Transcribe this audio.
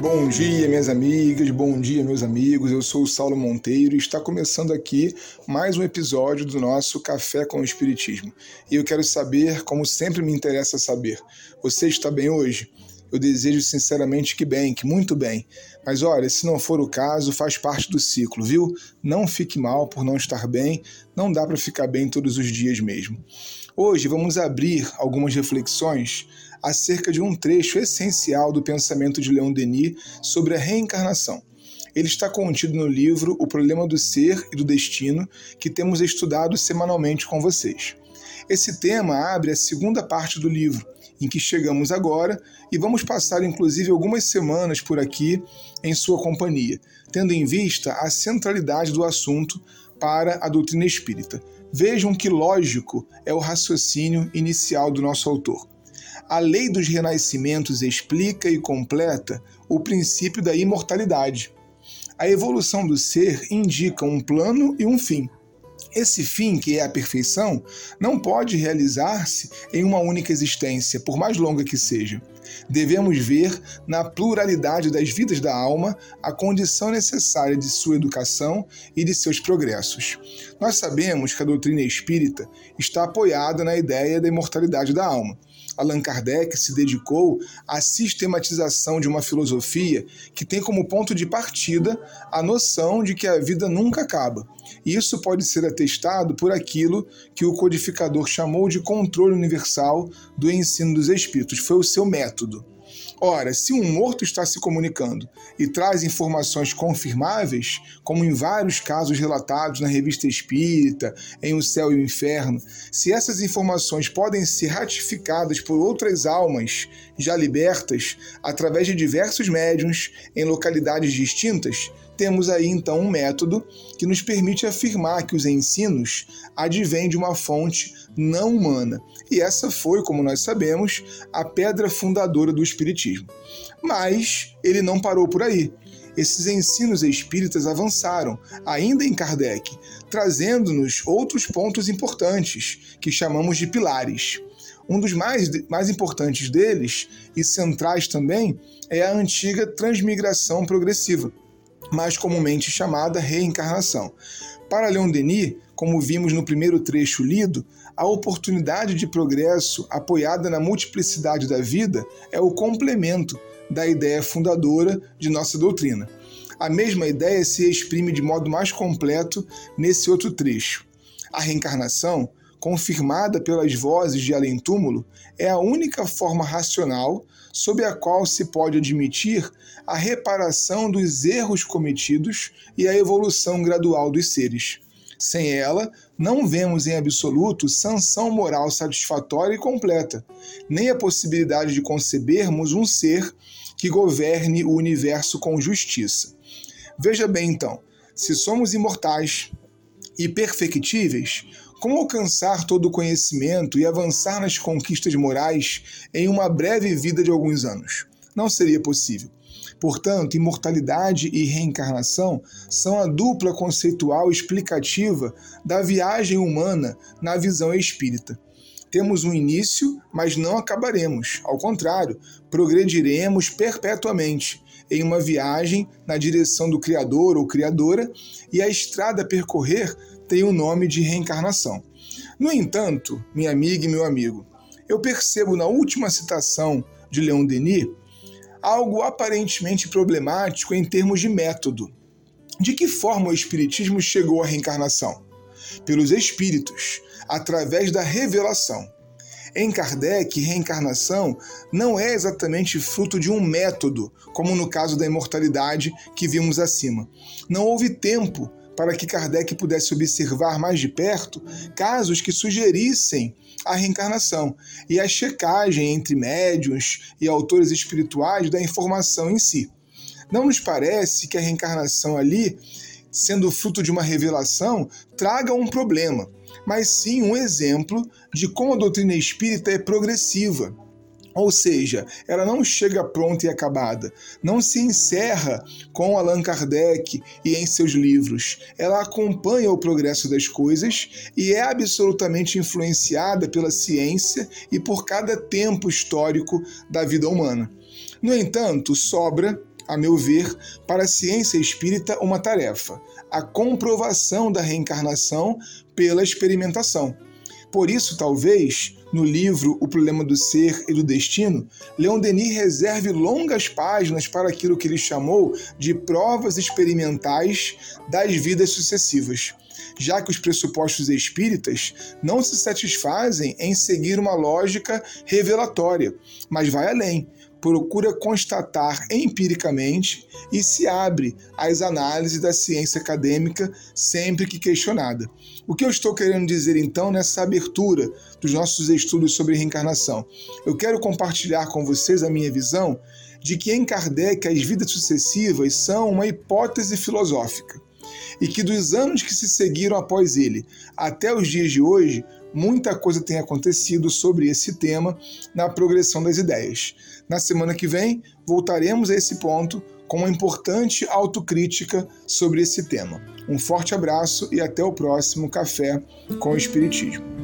Bom dia, minhas amigas, bom dia, meus amigos. Eu sou o Saulo Monteiro e está começando aqui mais um episódio do nosso Café com o Espiritismo. E eu quero saber, como sempre me interessa saber, você está bem hoje? Eu desejo sinceramente que bem, que muito bem. Mas olha, se não for o caso, faz parte do ciclo, viu? Não fique mal por não estar bem, não dá para ficar bem todos os dias mesmo. Hoje vamos abrir algumas reflexões acerca de um trecho essencial do pensamento de Leon Denis sobre a reencarnação. Ele está contido no livro O Problema do Ser e do Destino, que temos estudado semanalmente com vocês. Esse tema abre a segunda parte do livro, em que chegamos agora, e vamos passar inclusive algumas semanas por aqui em sua companhia, tendo em vista a centralidade do assunto para a doutrina espírita. Vejam que lógico é o raciocínio inicial do nosso autor. A lei dos renascimentos explica e completa o princípio da imortalidade. A evolução do ser indica um plano e um fim. Esse fim, que é a perfeição, não pode realizar-se em uma única existência, por mais longa que seja. Devemos ver na pluralidade das vidas da alma a condição necessária de sua educação e de seus progressos. Nós sabemos que a doutrina espírita está apoiada na ideia da imortalidade da alma Allan Kardec se dedicou à sistematização de uma filosofia que tem como ponto de partida a noção de que a vida nunca acaba. E isso pode ser atestado por aquilo que o codificador chamou de controle universal do ensino dos espíritos. Foi o seu método. Ora, se um morto está se comunicando e traz informações confirmáveis, como em vários casos relatados na revista Espírita, em O Céu e o Inferno, se essas informações podem ser ratificadas por outras almas já libertas através de diversos médiums em localidades distintas, temos aí então um método que nos permite afirmar que os ensinos advêm de uma fonte não humana. E essa foi, como nós sabemos, a pedra fundadora do Espiritismo. Mas ele não parou por aí. Esses ensinos espíritas avançaram, ainda em Kardec, trazendo-nos outros pontos importantes, que chamamos de pilares. Um dos mais, mais importantes deles, e centrais também, é a antiga transmigração progressiva mais comumente chamada reencarnação. Para Leon Denis, como vimos no primeiro trecho lido, a oportunidade de progresso apoiada na multiplicidade da vida é o complemento da ideia fundadora de nossa doutrina. A mesma ideia se exprime de modo mais completo nesse outro trecho. A reencarnação, confirmada pelas vozes de além-túmulo, é a única forma racional sob a qual se pode admitir a reparação dos erros cometidos e a evolução gradual dos seres. Sem ela, não vemos em absoluto sanção moral satisfatória e completa, nem a possibilidade de concebermos um ser que governe o universo com justiça. Veja bem, então, se somos imortais e perfectíveis, como alcançar todo o conhecimento e avançar nas conquistas morais em uma breve vida de alguns anos? Não seria possível. Portanto, imortalidade e reencarnação são a dupla conceitual explicativa da viagem humana na visão espírita. Temos um início, mas não acabaremos. Ao contrário, progrediremos perpetuamente em uma viagem na direção do Criador ou Criadora, e a estrada a percorrer tem o nome de reencarnação. No entanto, minha amiga e meu amigo, eu percebo na última citação de Leon Denis algo aparentemente problemático em termos de método. De que forma o Espiritismo chegou à reencarnação? Pelos espíritos, através da revelação. Em Kardec, reencarnação não é exatamente fruto de um método, como no caso da imortalidade que vimos acima. Não houve tempo para que Kardec pudesse observar mais de perto casos que sugerissem a reencarnação e a checagem entre médiuns e autores espirituais da informação em si. Não nos parece que a reencarnação ali, sendo fruto de uma revelação, traga um problema, mas sim um exemplo de como a doutrina espírita é progressiva ou seja, ela não chega pronta e acabada, não se encerra com Allan Kardec e em seus livros. Ela acompanha o progresso das coisas e é absolutamente influenciada pela ciência e por cada tempo histórico da vida humana. No entanto, sobra a meu ver, para a ciência espírita uma tarefa: a comprovação da reencarnação pela experimentação. Por isso, talvez, no livro O Problema do Ser e do Destino, Leon Denis reserve longas páginas para aquilo que ele chamou de provas experimentais das vidas sucessivas, já que os pressupostos espíritas não se satisfazem em seguir uma lógica revelatória, mas vai além procura constatar empiricamente e se abre às análises da ciência acadêmica sempre que questionada. O que eu estou querendo dizer então nessa abertura dos nossos estudos sobre reencarnação? Eu quero compartilhar com vocês a minha visão de que em Kardec as vidas sucessivas são uma hipótese filosófica e que dos anos que se seguiram após ele até os dias de hoje, muita coisa tem acontecido sobre esse tema na progressão das ideias. Na semana que vem, voltaremos a esse ponto com uma importante autocrítica sobre esse tema. Um forte abraço e até o próximo Café com o Espiritismo.